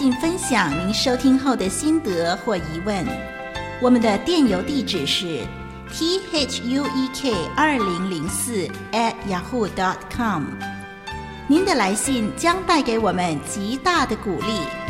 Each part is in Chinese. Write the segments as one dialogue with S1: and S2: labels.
S1: 请分享您收听后的心得或疑问。我们的电邮地址是 t h u e k 二零零四 at yahoo dot com。您的来信将带给我们极大的鼓
S2: 励。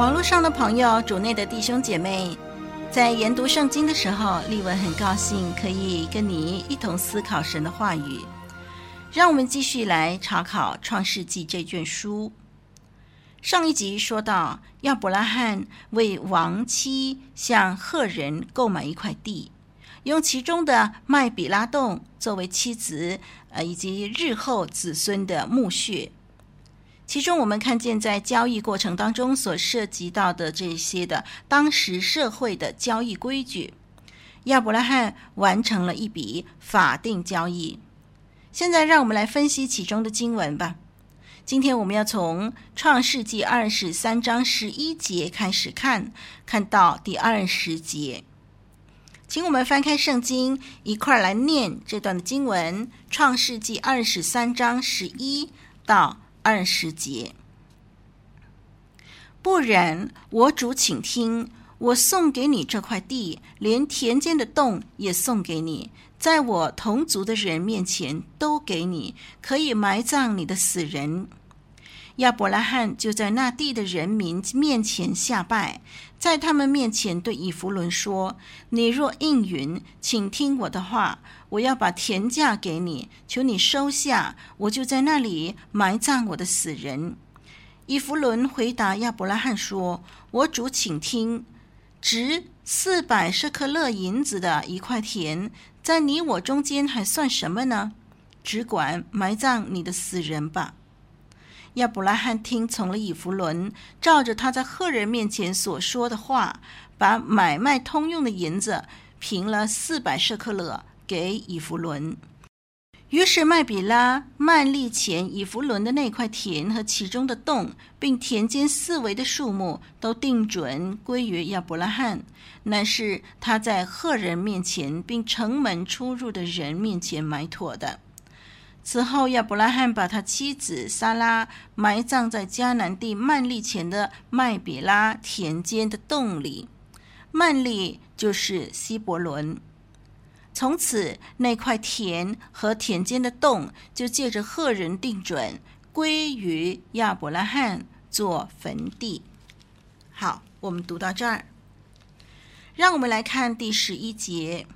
S1: 网络上的朋友，主内的弟兄姐妹，在研读圣经的时候，丽文很高兴可以跟你一同思考神的话语。让我们继续来查考《创世纪》这卷书。上一集说到，亚伯拉罕为亡妻向赫人购买一块地，用其中的麦比拉洞作为妻子，呃，以及日后子孙的墓穴。其中，我们看见在交易过程当中所涉及到的这些的当时社会的交易规矩，亚伯拉罕完成了一笔法定交易。现在，让我们来分析其中的经文吧。今天我们要从创世纪二十三章十一节开始看，看到第二十节。请我们翻开圣经，一块儿来念这段的经文：创世纪二十三章十一到。二十节，不然，我主，请听，我送给你这块地，连田间的洞也送给你，在我同族的人面前都给你，可以埋葬你的死人。亚伯拉罕就在那地的人民面前下拜，在他们面前对以弗伦说：“你若应允，请听我的话。”我要把田价给你，求你收下，我就在那里埋葬我的死人。以弗伦回答亚伯拉罕说：“我主，请听，值四百舍克勒银子的一块田，在你我中间还算什么呢？只管埋葬你的死人吧。”亚伯拉罕听从了以弗伦，照着他在赫人面前所说的话，把买卖通用的银子平了四百舍克勒。给以弗伦，于是麦比拉、曼利前以弗伦的那块田和其中的洞，并田间四围的树木，都定准归于亚伯拉罕。乃是他在赫人面前，并城门出入的人面前埋妥的。此后，亚伯拉罕把他妻子撒拉埋葬在迦南地曼利前的麦比拉田间的洞里。曼利就是希伯伦。从此，那块田和田间的洞就借着赫人定准，归于亚伯拉罕做坟地。好，我们读到这儿，让我们来看第十一节。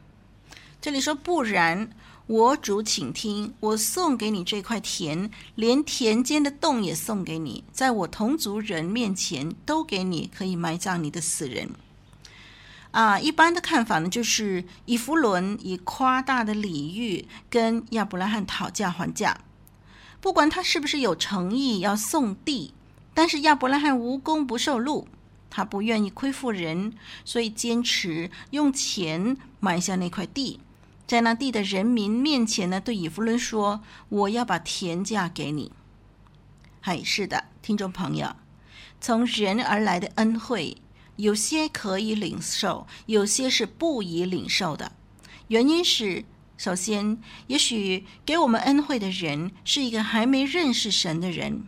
S1: 这里说：“不然，我主，请听，我送给你这块田，连田间的洞也送给你，在我同族人面前都给你，可以埋葬你的死人。”啊，一般的看法呢，就是以弗伦以夸大的礼遇跟亚伯拉罕讨价还价。不管他是不是有诚意要送地，但是亚伯拉罕无功不受禄，他不愿意亏负人，所以坚持用钱买下那块地，在那地的人民面前呢，对以弗伦说：“我要把田价给你。”嗨，是的，听众朋友，从人而来的恩惠。有些可以领受，有些是不宜领受的。原因是，首先，也许给我们恩惠的人是一个还没认识神的人，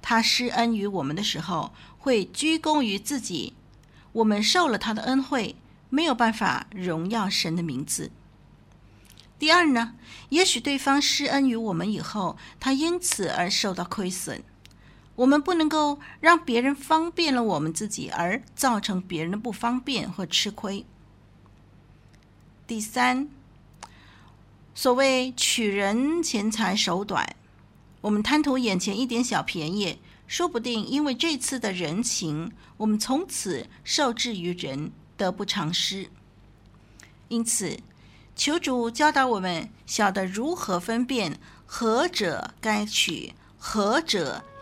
S1: 他施恩于我们的时候，会居功于自己。我们受了他的恩惠，没有办法荣耀神的名字。第二呢，也许对方施恩于我们以后，他因此而受到亏损。我们不能够让别人方便了我们自己，而造成别人的不方便或吃亏。第三，所谓取人钱财手短，我们贪图眼前一点小便宜，说不定因为这次的人情，我们从此受制于人，得不偿失。因此，求主教导我们，晓得如何分辨何者该取，何者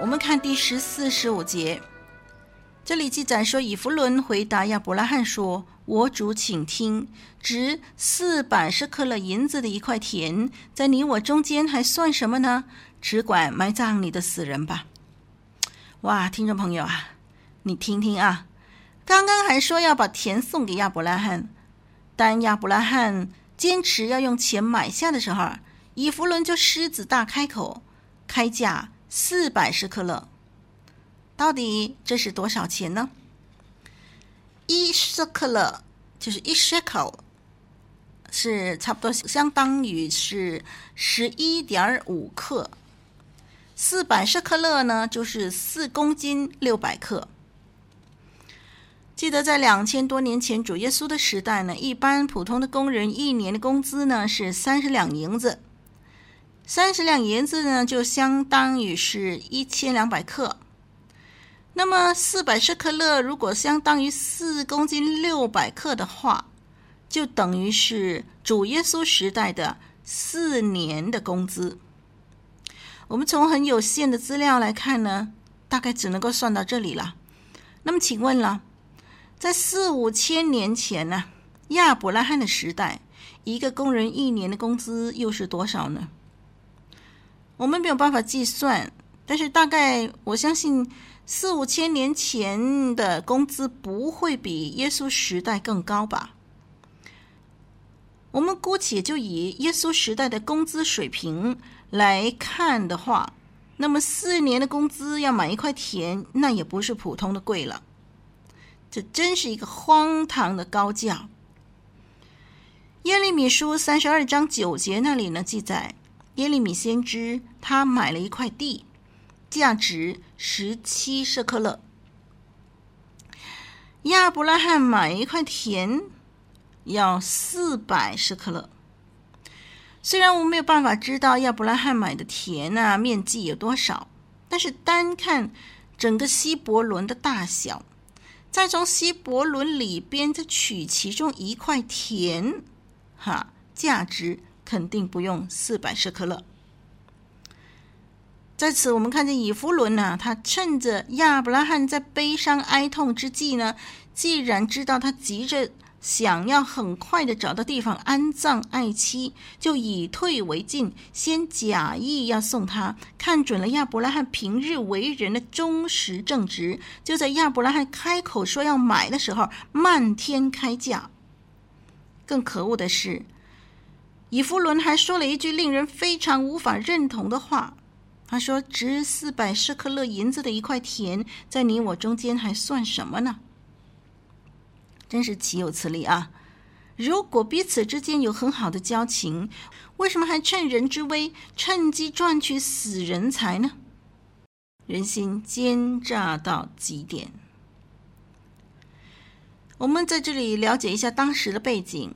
S1: 我们看第十四、十五节，这里记载说，以弗伦回答亚伯拉罕说：“我主，请听，值四百舍客勒银子的一块田，在你我中间还算什么呢？只管埋葬你的死人吧。”哇，听众朋友啊，你听听啊，刚刚还说要把田送给亚伯拉罕，当亚伯拉罕坚持要用钱买下的时候，以弗伦就狮子大开口，开价。四百舍克勒，到底这是多少钱呢？一舍克勒就是一 shekel，是差不多相当于是十一点五克。四百舍克勒呢，就是四公斤六百克。记得在两千多年前主耶稣的时代呢，一般普通的工人一年的工资呢是三十两银子。三十两银子呢，就相当于是一千两百克。那么四百舍克勒如果相当于四公斤六百克的话，就等于是主耶稣时代的四年的工资。我们从很有限的资料来看呢，大概只能够算到这里了。那么请问了，在四五千年前呢，亚伯拉罕的时代，一个工人一年的工资又是多少呢？我们没有办法计算，但是大概我相信四五千年前的工资不会比耶稣时代更高吧。我们姑且就以耶稣时代的工资水平来看的话，那么四年的工资要买一块田，那也不是普通的贵了。这真是一个荒唐的高价。耶利米书三十二章九节那里呢记载。耶利米先知，他买了一块地，价值十七舍克勒。亚伯拉罕买一块田，要四百舍克勒。虽然我没有办法知道亚伯拉罕买的田啊面积有多少，但是单看整个希伯伦的大小，再从希伯伦里边再取其中一块田，哈，价值。肯定不用四百舍客勒。在此，我们看见以弗伦呢，他趁着亚伯拉罕在悲伤哀痛之际呢，既然知道他急着想要很快的找到地方安葬爱妻，就以退为进，先假意要送他。看准了亚伯拉罕平日为人的忠实正直，就在亚伯拉罕开口说要买的时候，漫天开价。更可恶的是。以弗伦还说了一句令人非常无法认同的话，他说：“值四百舍克勒银子的一块田，在你我中间还算什么呢？”真是岂有此理啊！如果彼此之间有很好的交情，为什么还趁人之危，趁机赚取死人财呢？人心奸诈到极点。我们在这里了解一下当时的背景。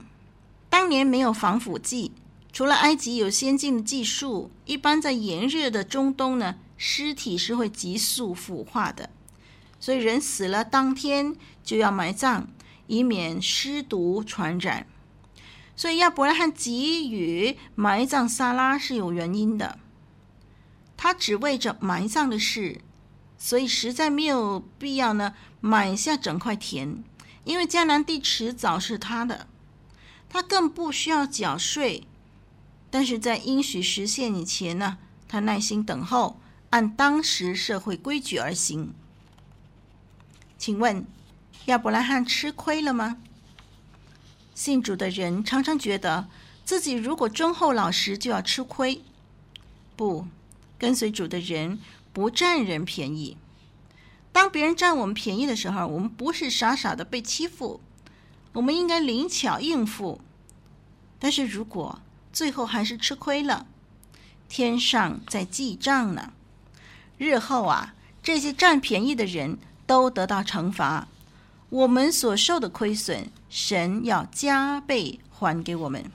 S1: 当年没有防腐剂，除了埃及有先进的技术，一般在炎热的中东呢，尸体是会急速腐化的。所以人死了当天就要埋葬，以免尸毒传染。所以亚伯拉罕给予埋葬撒拉是有原因的，他只为着埋葬的事，所以实在没有必要呢买下整块田，因为迦南地迟早是他的，他更不需要缴税。但是在应许实现以前呢，他耐心等候，按当时社会规矩而行。请问，亚伯拉罕吃亏了吗？信主的人常常觉得自己如果忠厚老实就要吃亏。不，跟随主的人不占人便宜。当别人占我们便宜的时候，我们不是傻傻的被欺负，我们应该灵巧应付。但是如果最后还是吃亏了，天上在记账呢。日后啊，这些占便宜的人都得到惩罚。我们所受的亏损，神要加倍还给我们。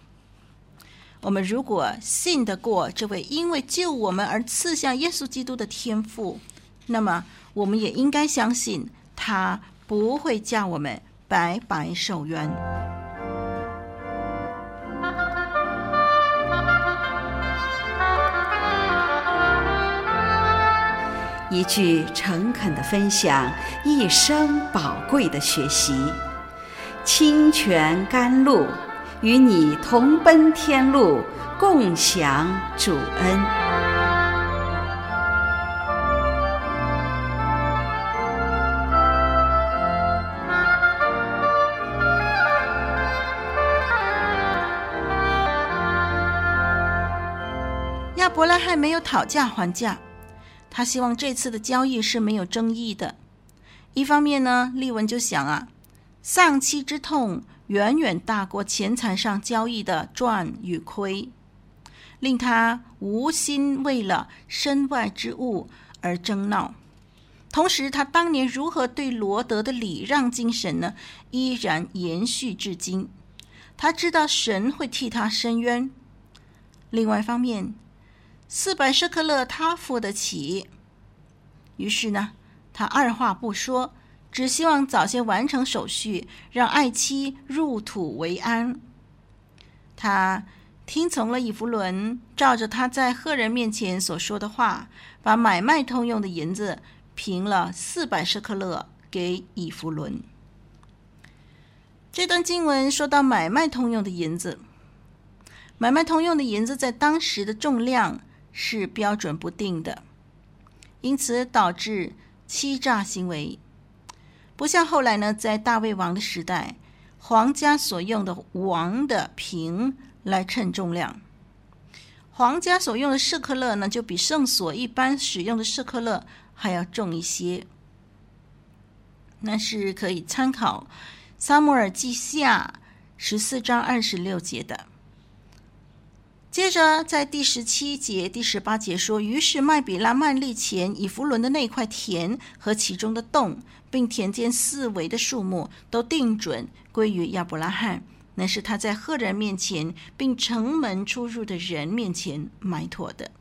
S1: 我们如果信得过这位因为救我们而赐下耶稣基督的天父，那么我们也应该相信他不会叫我们白白受冤。
S3: 一句诚恳的分享，一生宝贵的学习，清泉甘露，与你同奔天路，共享主恩。
S1: 没有讨价还价。他希望这次的交易是没有争议的。一方面呢，利文就想啊，丧妻之痛远远大过钱财上交易的赚与亏，令他无心为了身外之物而争闹。同时，他当年如何对罗德的礼让精神呢，依然延续至今。他知道神会替他伸冤。另外一方面，四百舍克勒他付得起，于是呢，他二话不说，只希望早些完成手续，让爱妻入土为安。他听从了以弗伦，照着他在赫人面前所说的话，把买卖通用的银子平了四百舍克勒给以弗伦。这段经文说到买卖通用的银子，买卖通用的银子在当时的重量。是标准不定的，因此导致欺诈行为。不像后来呢，在大卫王的时代，皇家所用的王的瓶来称重量，皇家所用的舍克勒呢，就比圣所一般使用的舍克勒还要重一些。那是可以参考《撒母耳记下》十四章二十六节的。接着，在第十七节、第十八节说：“于是麦比拉曼利前以弗伦的那块田和其中的洞，并田间四围的树木，都定准归于亚伯拉罕，那是他在赫人面前，并城门出入的人面前买妥的。”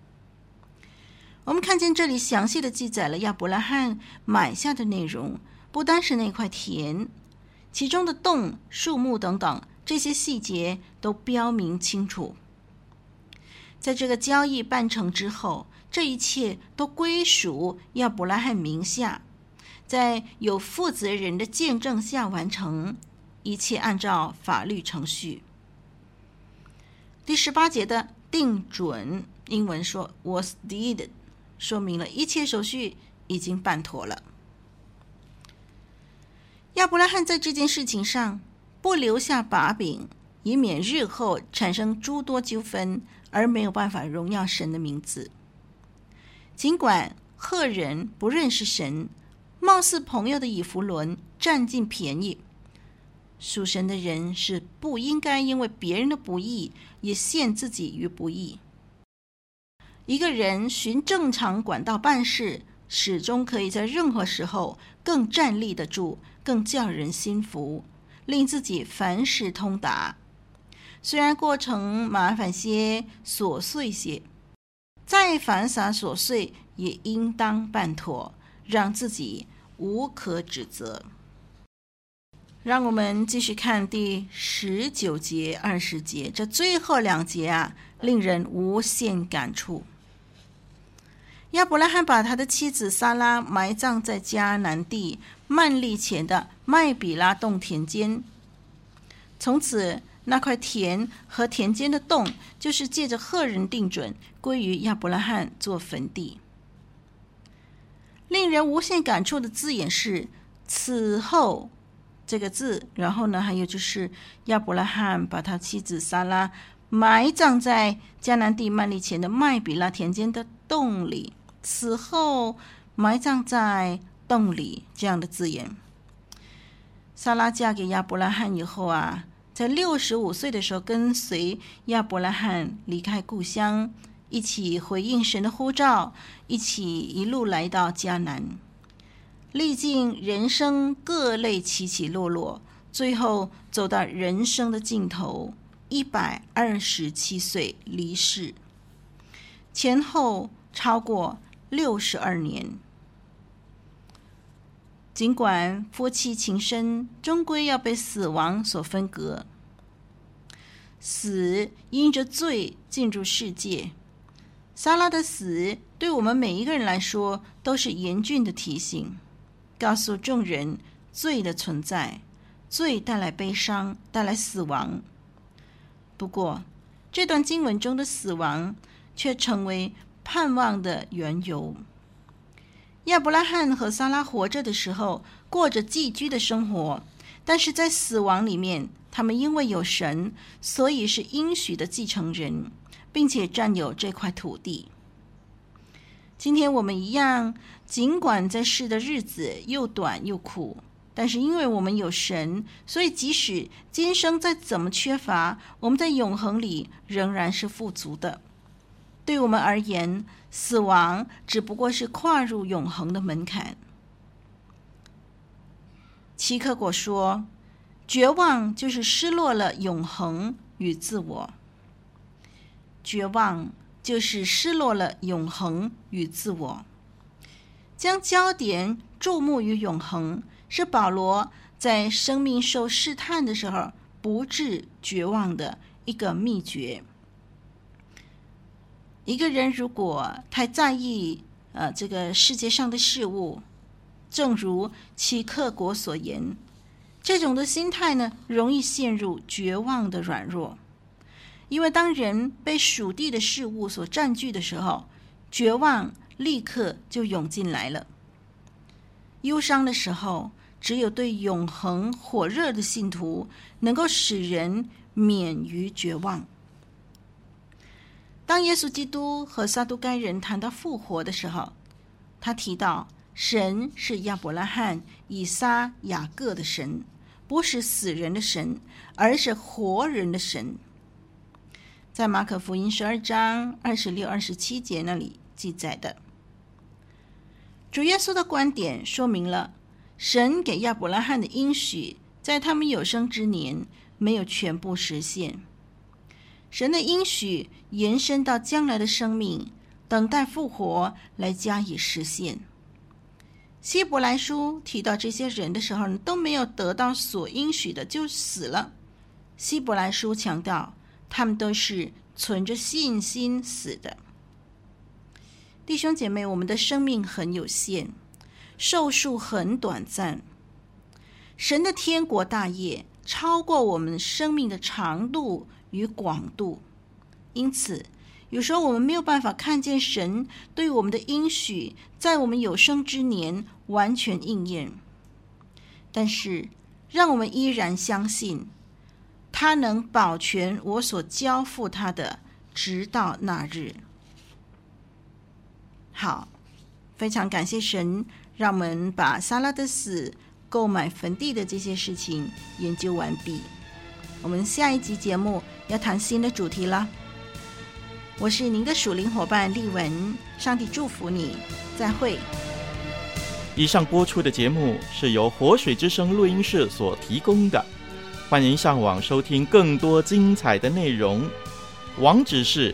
S1: 我们看见这里详细的记载了亚伯拉罕买下的内容，不单是那块田，其中的洞、树木等等这些细节都标明清楚。在这个交易办成之后，这一切都归属亚伯拉罕名下，在有负责人的见证下完成，一切按照法律程序。第十八节的定准，英文说 was deeded，说明了一切手续已经办妥了。亚伯拉罕在这件事情上不留下把柄，以免日后产生诸多纠纷。而没有办法荣耀神的名字。尽管赫人不认识神，貌似朋友的以弗伦占尽便宜，属神的人是不应该因为别人的不义也陷自己于不义。一个人循正常管道办事，始终可以在任何时候更站立得住，更叫人心服，令自己凡事通达。虽然过程麻烦些、琐碎些，再繁杂琐碎也应当办妥，让自己无可指责。让我们继续看第十九节、二十节，这最后两节啊，令人无限感触。亚伯拉罕把他的妻子撒拉埋葬在迦南地曼利前的麦比拉洞田间，从此那块田和田间的洞，就是借着赫人定准归于亚伯拉罕做坟地。令人无限感触的字眼是“此后”。这个字，然后呢，还有就是亚伯拉罕把他妻子撒拉埋葬在迦南地幔利前的麦比拉田间的洞里，此后埋葬在洞里这样的字眼。撒拉嫁给亚伯拉罕以后啊，在六十五岁的时候，跟随亚伯拉罕离开故乡，一起回应神的呼召，一起一路来到迦南。历尽人生各类起起落落，最后走到人生的尽头，一百二十七岁离世，前后超过六十二年。尽管夫妻情深，终归要被死亡所分隔。死因着罪进入世界，撒拉的死对我们每一个人来说都是严峻的提醒。告诉众人罪的存在，罪带来悲伤，带来死亡。不过，这段经文中的死亡却成为盼望的缘由。亚伯拉罕和撒拉活着的时候，过着寄居的生活，但是在死亡里面，他们因为有神，所以是应许的继承人，并且占有这块土地。今天我们一样，尽管在世的日子又短又苦，但是因为我们有神，所以即使今生再怎么缺乏，我们在永恒里仍然是富足的。对我们而言，死亡只不过是跨入永恒的门槛。齐克果说：“绝望就是失落了永恒与自我。”绝望。就是失落了永恒与自我，将焦点注目于永恒，是保罗在生命受试探的时候不致绝望的一个秘诀。一个人如果太在意呃这个世界上的事物，正如齐克果所言，这种的心态呢，容易陷入绝望的软弱。因为当人被属地的事物所占据的时候，绝望立刻就涌进来了。忧伤的时候，只有对永恒火热的信徒能够使人免于绝望。当耶稣基督和撒都该人谈到复活的时候，他提到神是亚伯拉罕、以撒、雅各的神，不是死人的神，而是活人的神。在马可福音十二章二十六、二十七节那里记载的，主耶稣的观点说明了神给亚伯拉罕的应许，在他们有生之年没有全部实现。神的应许延伸到将来的生命，等待复活来加以实现。希伯来书提到这些人的时候，都没有得到所应许的就死了。希伯来书强调。他们都是存着信心死的。弟兄姐妹，我们的生命很有限，寿数很短暂。神的天国大业超过我们生命的长度与广度，因此有时候我们没有办法看见神对我们的应许在我们有生之年完全应验。但是，让我们依然相信。他能保全我所交付他的，直到那日。好，非常感谢神，让我们把撒拉的死、购买坟地的这些事情研究完毕。我们下一集节目要谈新的主题了。我是您的属灵伙伴丽文，上帝祝福你，再会。
S2: 以上播出的节目是由活水之声录音室所提供的。欢迎上网收听更多精彩的内容，网址是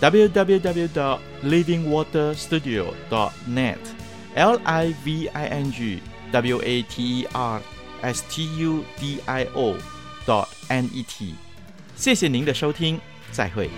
S2: www.livingwaterstudio.net，l i v i n g w a t e r s t u d i o dot n e t。谢谢您的收听，再会。